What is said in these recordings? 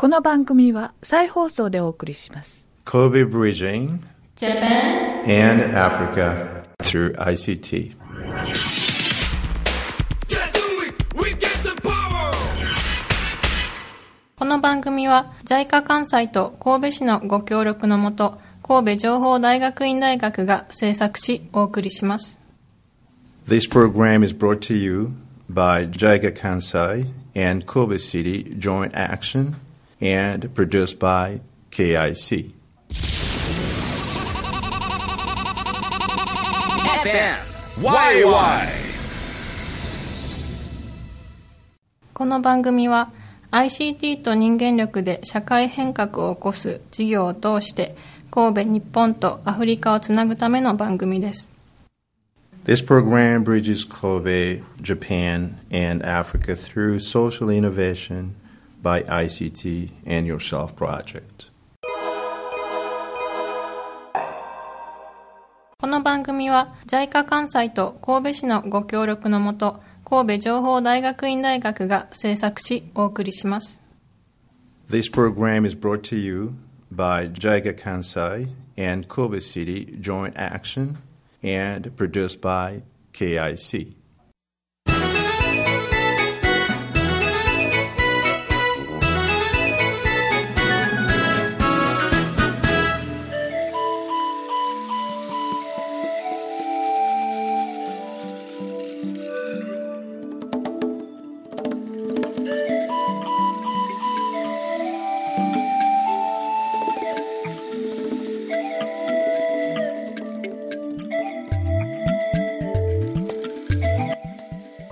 この番組は再放送でお送りします。Kobe Bridging Japan and Africa through ICT. Power! この番組は JICA 関西と神戸市のご協力のもと神戸情報大学院大学が制作しお送りします This program is brought to you by JICA Kansai and Kobe City Joint Action and produced by KIC. YY! この番組は ICT と人間力で社会変革を起こす事業を通して神戸日本とアフリカをつなぐための番組です This program bridges Kobe, Japan, and Africa through social innovation by ICT and Yourself Project. この番組は JICA 関西と神戸市のご協力のもと神戸情報大学院大学が制作しお送りします This program is brought to you by JICA Kansai and Kobe City Joint Action and produced by KIC.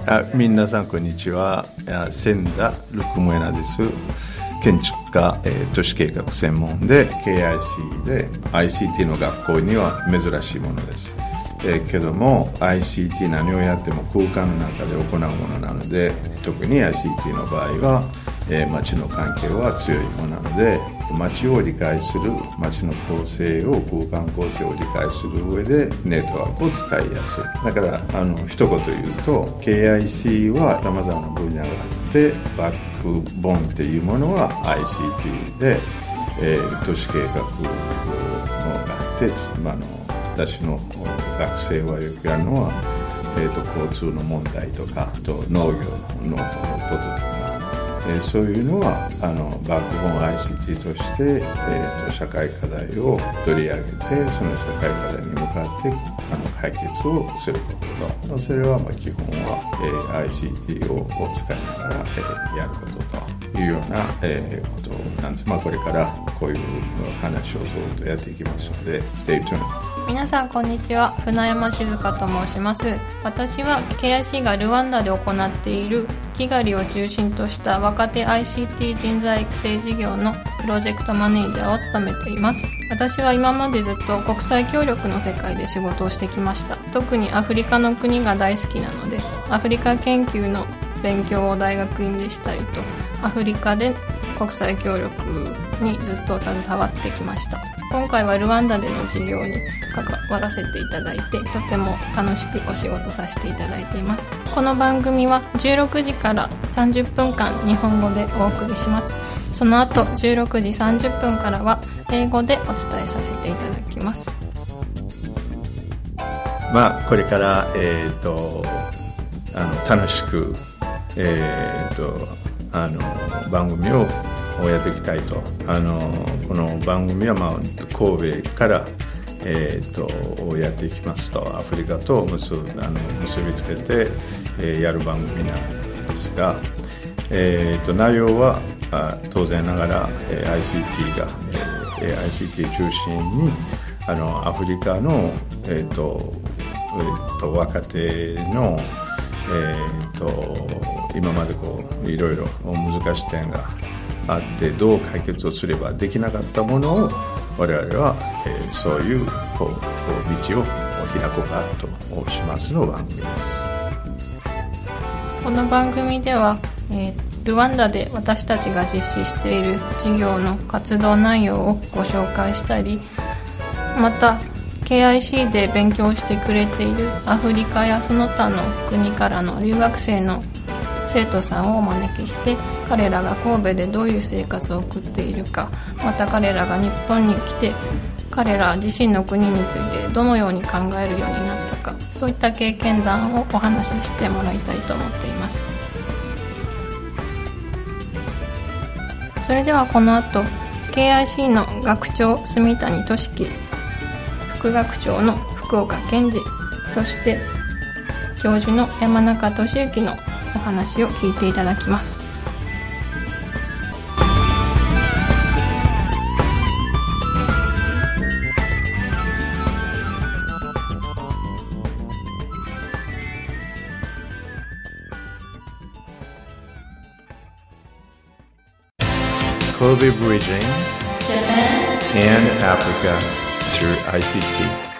あ皆さんこんにちは。千田ルクモエナです。建築家、えー都市計画専門で KIC で ICT の学校には珍しいものです、えーけども ICT 何をやっても空間の中で行うものなので特に ICT の場合は、えー街の関係は強いものなので街を理解する街の構成を空間構成を理解する上でネットワークを使いやすい。だからあの一言言うと KIC はさまざまな分野があってバックボーンっていうものは ICT で、えー都市計画のあって、まあ、私の学生はよくやるのは、えー、と交通の問題とかと農業のこととかえそういうのはあのバックボーン ICT として、えーと社会課題を取り上げてその社会課題に向かってあの解決をすること。とそれはまあ基本は、えー ICT をを使いながら、えやることというような、えことなんです、まあ、これからこういう話をずっとやっていきますので Stay tuned 皆さんこんにちは。船山静香と申します。私は KIC がルワンダで行っている。キガリを中心とした若手 ICT 人材育成事業のプロジェクトマネージャーを務めています。私は今までずっと国際協力の世界で仕事をしてきました。特にアフリカの国が大好きなのでアフリカ研究の勉強を大学院でしたりとアフリカで国際協力にずっと携わってきました。今回はルワンダでの事業に関わらせていただいてとても楽しくお仕事させていただいています。この番組は16時から30分間日本語でお送りします。その後16時30分からは英語でお伝えさせていただきます。まあ、これから、えー、とあの楽しく、えー、とあの番組をやっていきたいと。あのこの番組は、まあ、神戸から、えー、とやっていきますと。アフリカと結ぶあの結びつけて、えーやる番組なんですが、えー、と内容はあ当然ながら、えー ICT が、えー ICT 中心にあのアフリカの、えーとえーと若手の、えー、と今までこういろいろ難しい点があってどう解決をすればできなかったものを我々は、えーそういうこうこう道を開こうかとしますの番組です。この番組では、えールワンダで私たちが実施している事業の活動内容をご紹介したりまた KIC で勉強してくれているアフリカやその他の国からの留学生の生徒さんをお招きして彼らが神戸でどういう生活を送っているかまた彼らが日本に来て彼ら自身の国についてどのように考えるようになったかそういった経験談をお話ししてもらいたいと思っています。それではこの後 KIC の学長住谷俊樹副学長の福岡健二そして教授の山中俊之のお話を聞いていただきます神戸 Bridging Japan and Africa through ICT.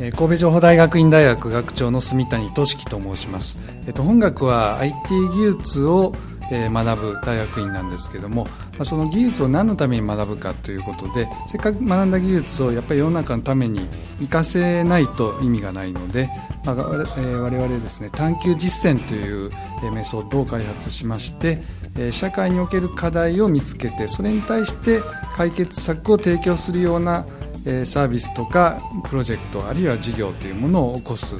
神戸情報大学院大学学長の住谷俊樹と申します、えっと、本学は IT 技術を、学ぶ大学院なんですけども、その技術を何のために学ぶかということでせっかく学んだ技術をやっぱり世の中のために活かせないと意味がないので、まあ我々えー我々ですね探究実践というメソッドを開発しまして社会における課題を見つけてそれに対して解決策を提供するようなえーサービスとかプロジェクトあるいは事業というものを起こす、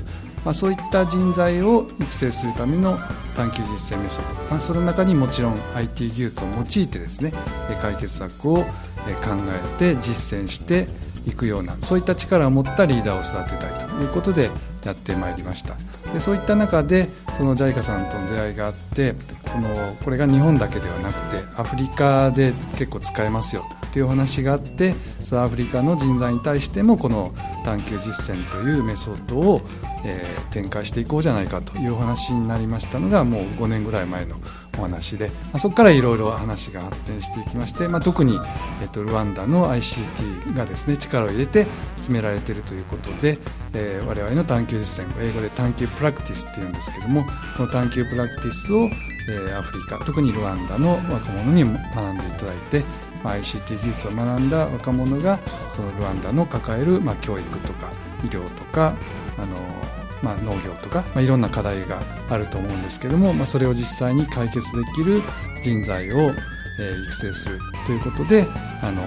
まあ、そういった人材を育成するための探究実践メソッド、まあ、その中にもちろん IT 技術を用いてですね解決策を考えて実践していくようなそういった力を持ったリーダーを育てたいということでやってまいりました。でそういった中でその JICA さんとの出会いがあってこのこれが日本だけではなくてアフリカで結構使えますよというお話があってそのアフリカの人材に対してもこの探究実践というメソッドを、えー展開していこうじゃないかというお話になりましたのがもう5年ぐらい前のお話で、まあ、そこからいろいろ話が発展していきまして、まあ、特に、えっと、ルワンダの ICT がですね力を入れて進められているということで、えー我々の探究実践英語で探究プラクティスっていうんですけどもこの探究プラクティスを、えーアフリカ特にルワンダの若者に学んでいただいて、まあ、ICT 技術を学んだ若者がそのルワンダの抱える、まあ、教育とか医療とかあの、まあ、農業とか、まあ、いろんな課題があると思うんですけども、まあ、それを実際に解決できる人材を、えー育成するということであの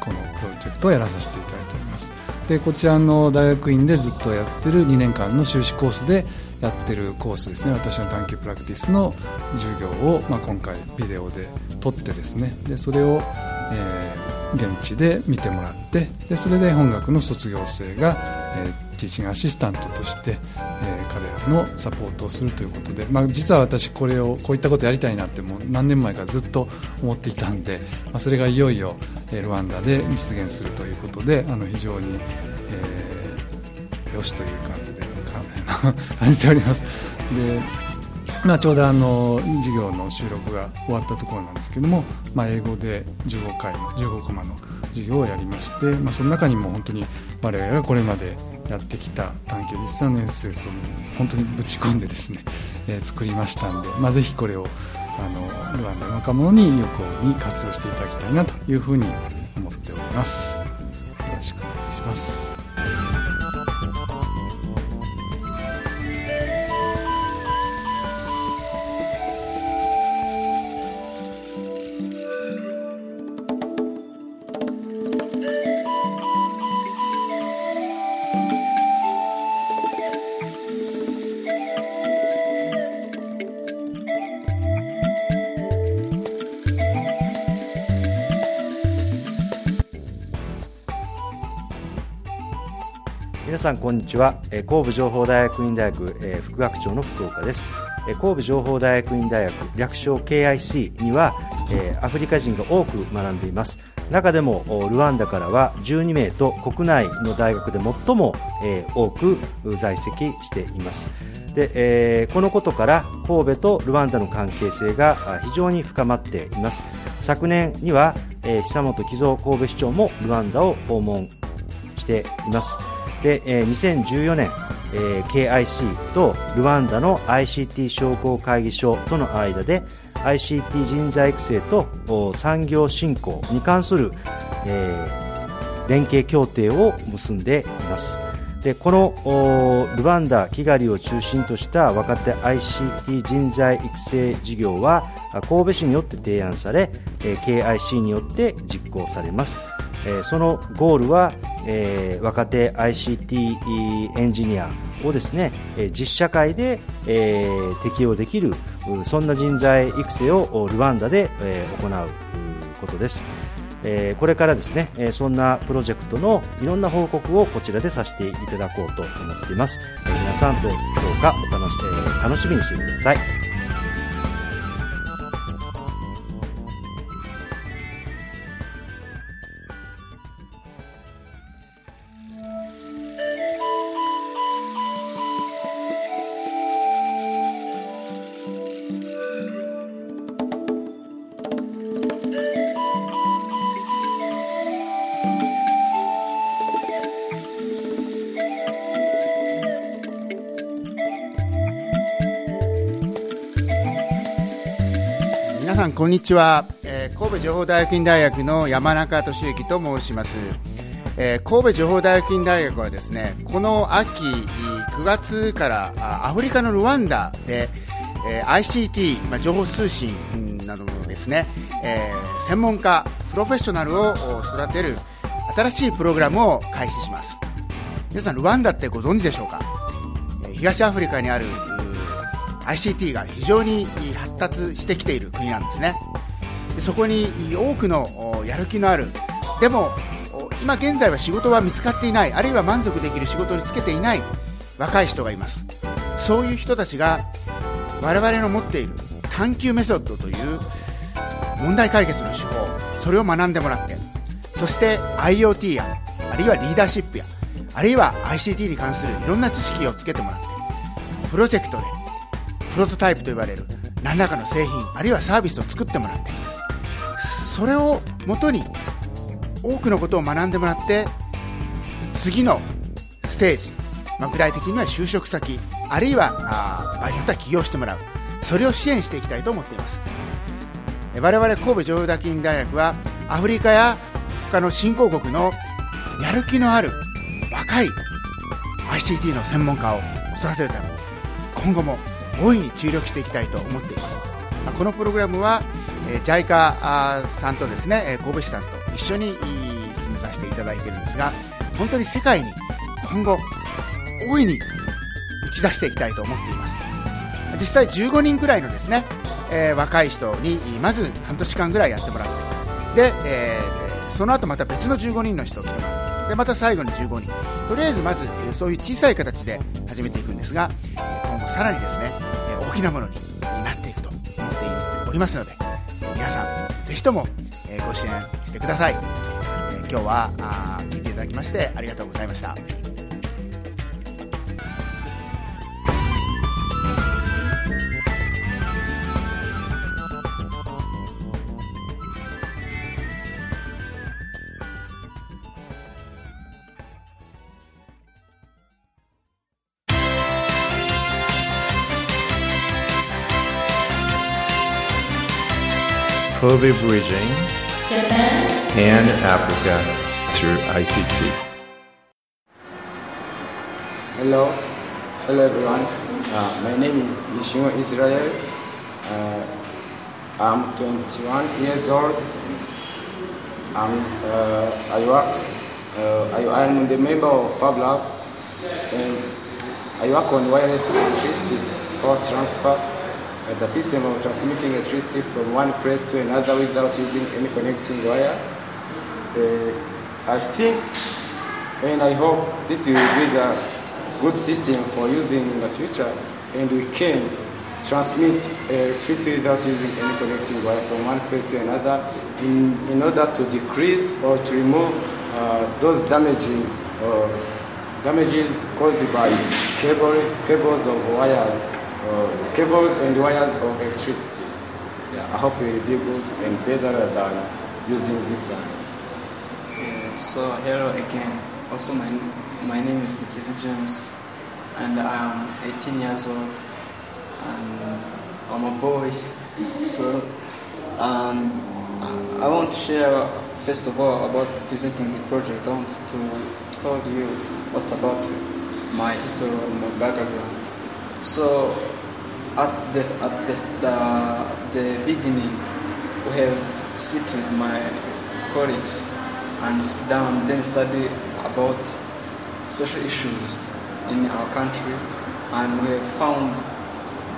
このプロジェクトをやらさせていただいております。でこちらの大学院でずっとやってる2年間の修士コースでやってるコースですね。私の探究プラクティスの授業を、まあ、今回ビデオで撮ってですね。でそれを、えー現地で見てもらってでそれで本学の卒業生が、えーティーチングアシスタントとして、えー彼らのサポートをするということで、まあ、実は私これをこういったことやりたいなってもう何年前かずっと思っていたんで、まあ、それがいよいよ、えルワンダで実現するということであの非常に、えーよしという感じで感じております。でまあ、ちょうどあの授業の収録が終わったところなんですけども、まあ、英語で15回の15コマの授業をやりまして、まあ、その中にも本当に我々がこれまでやってきた探究日産のエッセンスを本当にぶち込んでですね、えー作りましたんで、まあ、ぜひこれをあのルワンダの若者に有効に活用していただきたいなというふうに思っております。よろしくお願いします。さんこんにちは。え神戸情報大学院大学え副学長の福岡です。え神戸情報大学院大学略称 KIC には、えアフリカ人が多く学んでいます。中でもルワンダからは12名と国内の大学で最も、え多く在籍しています。で、えこのことから神戸とルワンダの関係性が非常に深まっています。昨年には、え久本木造神戸市長もルワンダを訪問しています。で、えー2014年、えー KIC とルワンダの ICT 商工会議所との間で ICT 人材育成と産業振興に関する、えー連携協定を結んでいます。でこのルワンダ・キガリを中心とした若手 ICT 人材育成事業は神戸市によって提案され、えー KIC によって実行されます、えそのゴールは、え若手 ICT エンジニアをですね、え実社会で、え適用できるそんな人材育成をルワンダで、え行うことですえこれからですね、えそんなプロジェクトのいろんな報告をこちらでさせていただこうと思っています。え皆さんどうかお楽し,、え楽しみにしてください。こんにちは、えー神戸情報大学院大学の山中俊之と申します、えー神戸情報大学院大学はですねこの秋9月からあアフリカのルワンダで、えー ICT、まあ、情報通信などのですね、えー専門家プロフェッショナルを育てる新しいプログラムを開始します。皆さんルワンダってご存知でしょうか？えー東アフリカにあるうー ICT が非常に発達してきている。なんですね。でそこに多くのやる気のある。でも今現在は仕事は見つかっていない。あるいは満足できる仕事に就けていない。若い人がいます。そういう人たちが我々の持っている探求メソッドという問題解決の手法。それを学んでもらってそして IoT やあるいはリーダーシップやあるいは ICT に関するいろんな知識をつけてもらってプロジェクトでプロトタイプと呼ばれる何らかの製品あるいはサービスを作ってもらってそれをもとに多くのことを学んでもらって次のステージ、まあ、具体的には就職先あるいはあ場合によっては起業してもらう。それを支援していきたいと思っています。我々神戸情報大学院大学はアフリカや他の新興国のやる気のある若い ICT の専門家を育てるた。めに今後も大いに注力していきたいと思っています。このプログラムは、え JICA さんとですね神戸市さんと一緒に進めさせていただいているんですが本当に世界に今後大いに打ち出していきたいと思っています。実際15人くらいのですね、えー若い人にまず半年間ぐらいやってもらってで、えーその後また別の15人の人を来てもらってでまた最後に15人とりあえずまずそういう小さい形で始めていくんですが今後さらにですねきなものになっていくと思っておりますので皆さんぜひともえご支援してください、え今日はあ聞いていただきましてありがとうございました。Kobe Bridging and Africa through ICT. Hello, hello everyone. Uh, my name is Yeshua Israel. Uh, I'm 21 years old. I'm, uh, I work. Uh, I am the member of Fab Lab, and I work on wireless electricity power transfer, the system of transmitting electricity from one place to another without using any connecting wire. Uh, I think and I hope this will be the good system for using in the future and we can transmit electricity without using any connecting wire from one place to another in, in order to decrease or to remove uh, those damages or damages caused by cable, cables of wires, uh, cables and wires of electricity. Yeah, I hope it will be good and better than using this one. Okay, so hello again. Also, my, my name is Nikizi James, and I am 18 years old, and I'm a boy. So, um, I- want to share first of all about presenting the project. I want to tell you what's about my history or my background. So, at the at the the, the beginning, we have sit with my colleagues and sit down, then study about social issues in our country, and we have found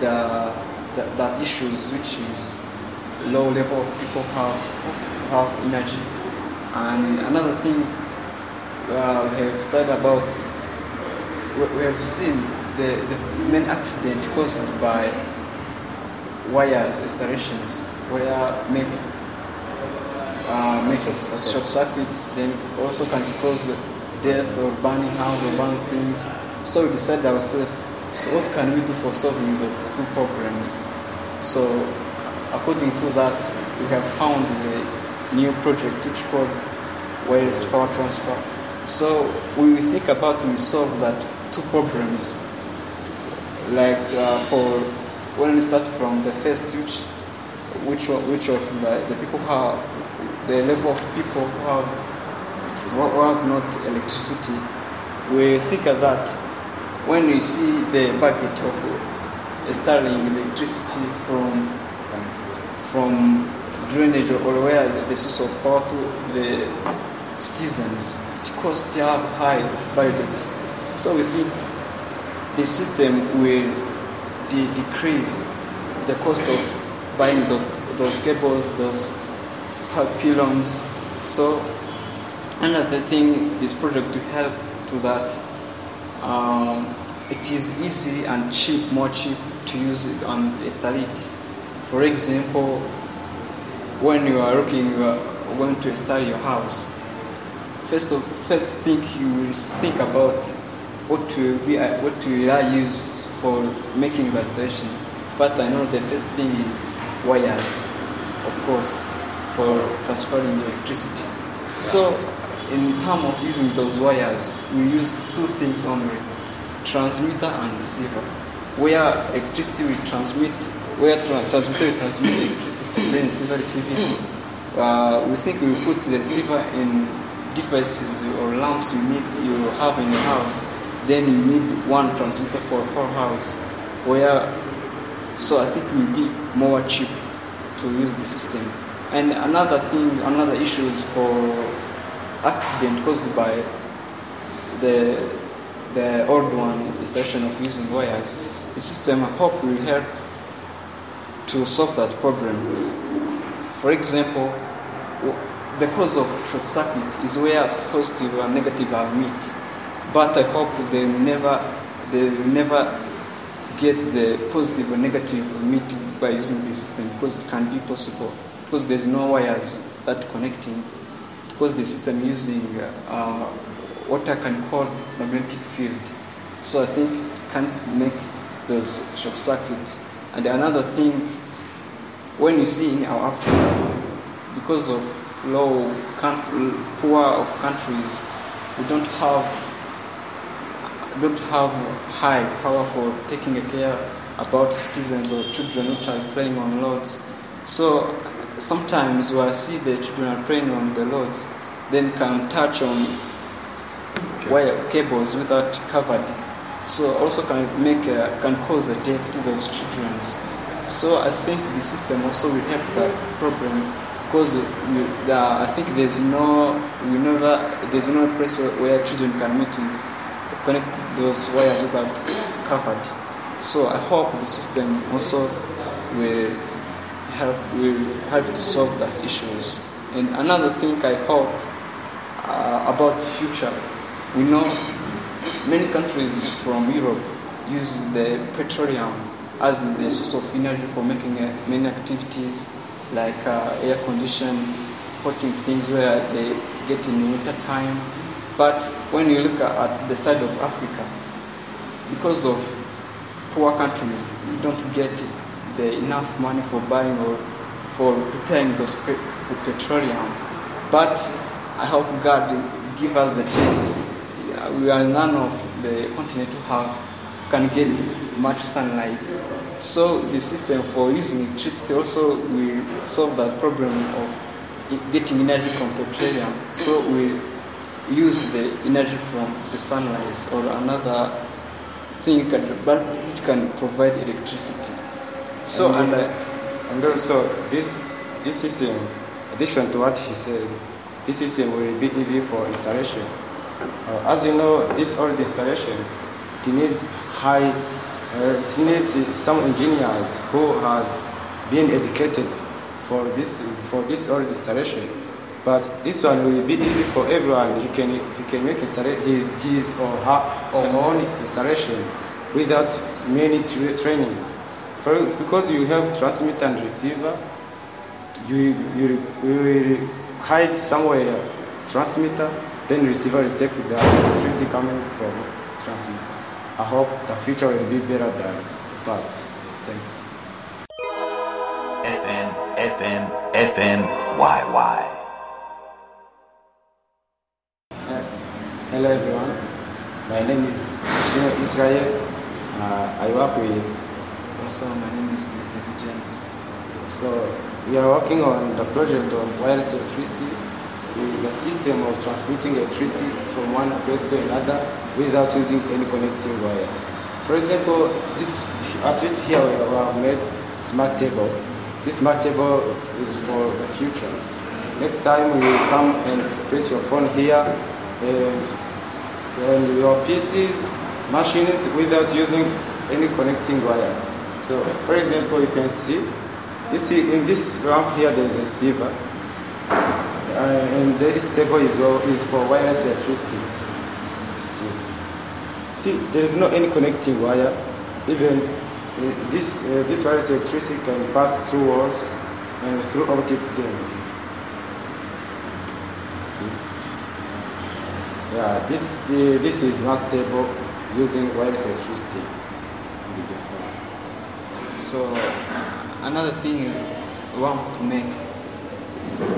the, the that issues which is low level of people have have energy, and another thing uh, we have studied about we, we have seen the, the main accident caused by wires installations where make uh, make short circuits then also can cause death or burning house or burning things. So we decided ourselves, so what can we do for solving the two problems? So according to that, we have found the new project which called wireless power transfer. So we think about to solve that two problems like uh, for when we start from the first which which of, which of the, the people who have the level of people who have who have not electricity we think of that when we see the bucket of installing electricity from from drainage or where the source of power to the citizens because they have high budget. So we think the system will de- decrease the cost of buying those, those cables, those pylons. So another thing, this project will help to that. Um, it is easy and cheap, more cheap to use it and install it. For example, when you are looking, you are going to install your house. First of first thing you will think about what will be uh, what will I use for making the installation. But I know the first thing is wires, of course, for transferring electricity. So, in terms of using those wires, we use two things only: transmitter and receiver. Where electricity will transmit, where tra- transmitter will transmit electricity, then receiver receive it. Uh, we think we put the receiver in devices or lamps you need you have in your house then you need one transmitter for whole house where so i think it will be more cheap to use the system. And another thing another issue is for accident caused by the the old one installation of using wires. The system i hope will help to solve that problem. For example the cause of short circuit is where positive and negative are meet but I hope they never they never get the positive or negative meet by using this system because it can be possible. Because there's no wires that connecting. Because the system using uh, what I can call magnetic field. So I think it can make those short circuits. And another thing when you see in our Africa because of low poor of countries we don't have don't have high power for taking care about citizens or children which are playing on roads. So sometimes we see the children are playing on the roads, then can touch on wire cables without covered. So also can make a, can cause a death to those children. So I think the system also will help that problem because we, the, I think there's no we never there's no place where, where children can meet with connect those wires without covered. So I hope the system also will help will help to solve that issues. And another thing I hope uh, about future, we know many countries from Europe use the petroleum as the source of energy for making uh, many activities like uh, air conditions, hotting things where they get in winter time. But when you look at, the side of Africa, because of poor countries, you don't get the enough money for buying or for preparing those pe- pe- petroleum. But I hope God give us the chance. We are none of the continent who have can get much sunlight. So the system for using electricity also will solve that problem of getting energy from petroleum. So we use the energy from the sunlight or another thing can, but which can provide electricity. So and, uh, and also this this system, addition to what he said, this system will be easy for installation. Uh, as you know, this old installation, it needs high, uh, it needs some engineers who has been educated for this for this old installation. But this one will be easy for everyone. He can he can make his his or her or own installation without many tra- training. For, because you have transmitter and receiver, you you you will hide somewhere transmitter, then receiver will take the electricity coming from transmitter. I hope the future will be better than the past. Thanks. FM, FM, FM, YY. Hello everyone. My name is Shino Israel. Uh, I work with. also my name is Casey James. So we are working on the project of wireless electricity with the system of transmitting electricity from one place to another without using any connecting wire. For example, this at least here we have made smart table. This smart table is for the future. Next time you will come and place your phone here and, and your PCs, machines without using any connecting wire. So, for example, you can see you see in this ramp here there is a receiver, uh, and this table is, is for wireless electricity. See, see there is no any connecting wire. Even uh, this uh, this wireless electricity can pass through walls and through optic things. See, yeah, this uh, this is not table using wireless electricity. So another thing we want to make,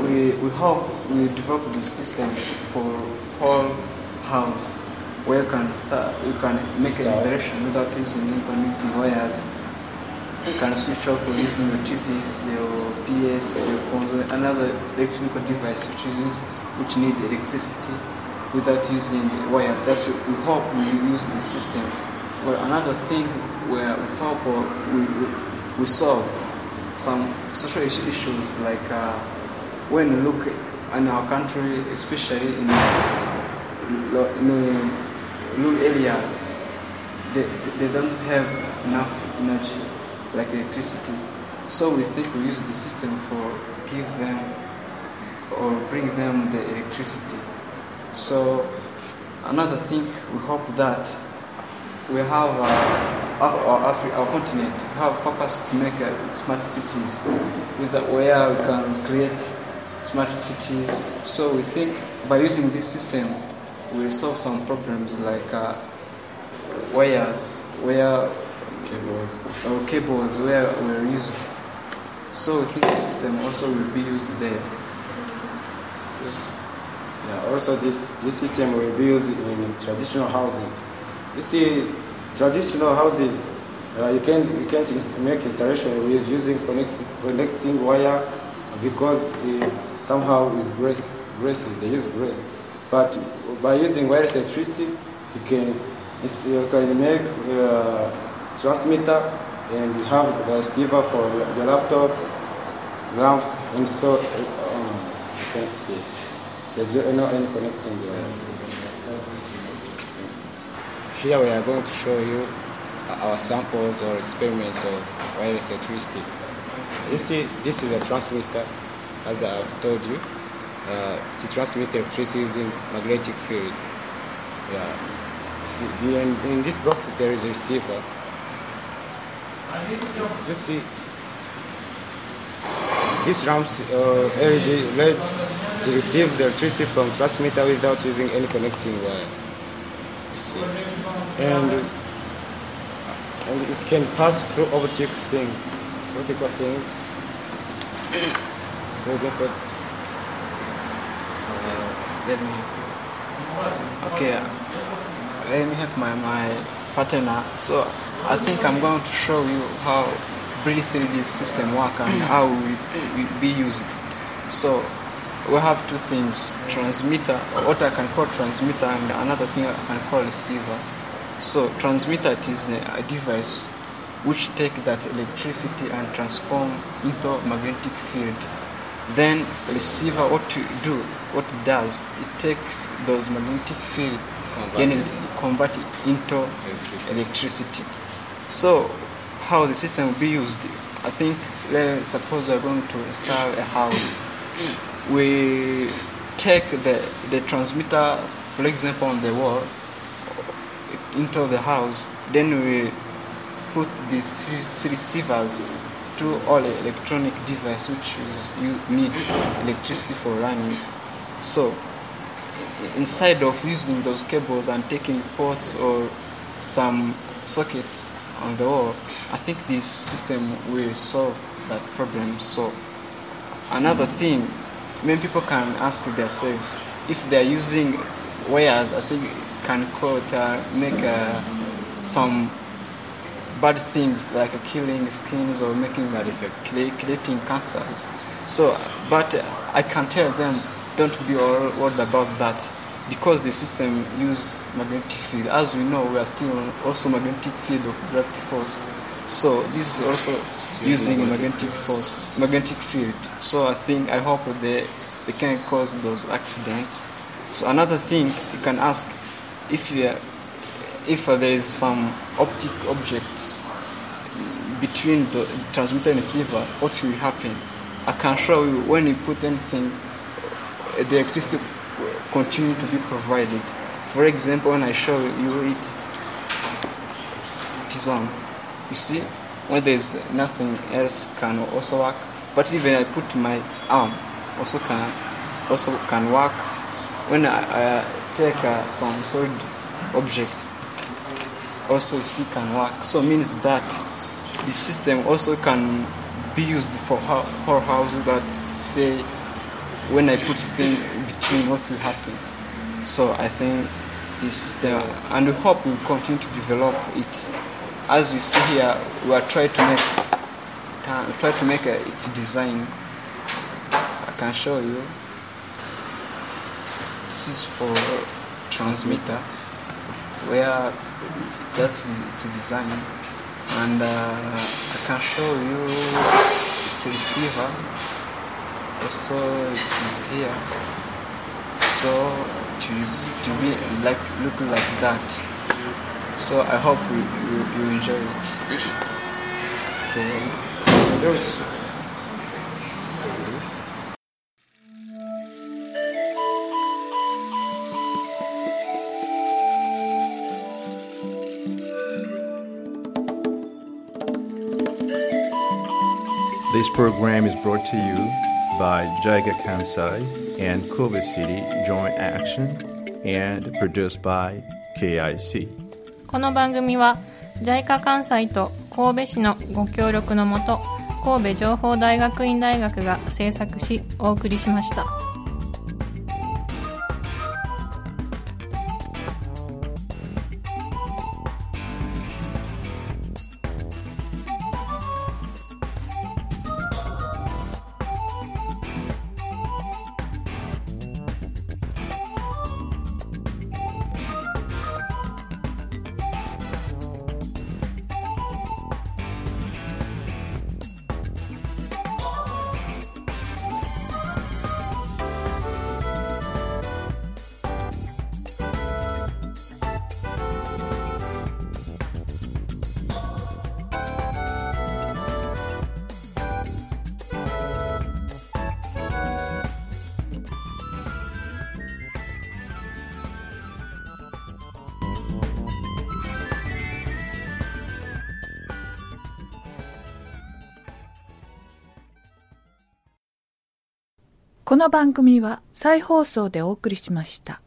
we, we hope we develop the system for whole house where you can start, you can make an installation without using any connecting wires. You can switch off using your TVs, your PS, your phones, another electronic device which is used, which need electricity without using wires. That's what we hope we use the system. But another thing where we hope or we, we, solve some social issues like uh, when you look in our country, especially in, in rural areas, they, they don't have enough energy like electricity. So we think we use the system for give them or bring them the electricity. So another thing we hope that we have uh, our, Afri- our continent we have purpose to make uh, smart cities with where we can create smart cities. So we think by using this system we solve some problems like uh, wires where Cables. or cables where were used. So we think the system also will be used there. Also this, this system will be used in traditional houses. You see, traditional houses, uh, you can't you can't inst- make installation with using connect, connecting wire because is somehow is grace greasy. They use grease, but by using wireless electricity, you can you can make uh, transmitter and you have receiver for your laptop, lamps, and so um, you can see. There's no any connecting wire. Here we are going to show you our samples or experiments of wireless electricity. You see, this is a transmitter, as I have told you, uh, to transmit electricity using magnetic field. Yeah. See, the, in, in this box there is a receiver. you see, this ramps uh, LED lets to receive the electricity from transmitter without using any connecting wire. See, and and it can pass through optic things, optical things. For example, Uh, let me. Okay, let me help my, my partner. So I think I'm going to show you how briefly this system work and how it will be used. So we have two things: transmitter, or what I can call transmitter, and another thing I can call receiver. So transmitter it is a device which take that electricity and transform into magnetic field. Then receiver, what to do, what it does, it takes those magnetic field, then it. it convert it into Electricity. electricity. So how the system will be used, I think, let's suppose we're going to install a house. We take the, the transmitter, for example, on the wall into the house, then we put these receivers to all electronic device which is you need electricity for running. So inside of using those cables and taking ports or some sockets on the wall, I think this system will solve that problem. So another thing, many people can ask themselves if they are using wires. I think it can cause uh, make uh, some bad things like killing skins or making bad effect, creating cancers. So, but I can tell them don't be all worried about that because the system use magnetic field. As we know, we are still also magnetic field of gravity force. So this is also using a magnetic force, magnetic field. So I think I hope they they can cause those accidents. So another thing you can ask if you if there is some optic object between the transmitter and receiver, what will happen? I can show you when you put anything, the electricity continue to be provided. For example, when I show you it, it is on. You see, when there's nothing else can also work. But even I put my arm, also can also can work. When I, take uh, some solid object, also you see can work. So means that the system also can be used for ho- for houses that say when I put thing between what will happen. So I think this system, and we hope we will continue to develop it. As you see here, we are trying to make try to make uh, its design. I can show you. This is for transmitter, where that is its design, and uh, I can show you its receiver also it is here so to, to be like look like that so i hope you, you, you enjoy it This program is brought to you by JICA Kansai and Kobe City Joint Action and produced by KIC. この番組は JICA 関西と神戸市のご協力のもと神戸情報大学院大学が制作しお送りしました。この番組は再放送でお送りしました。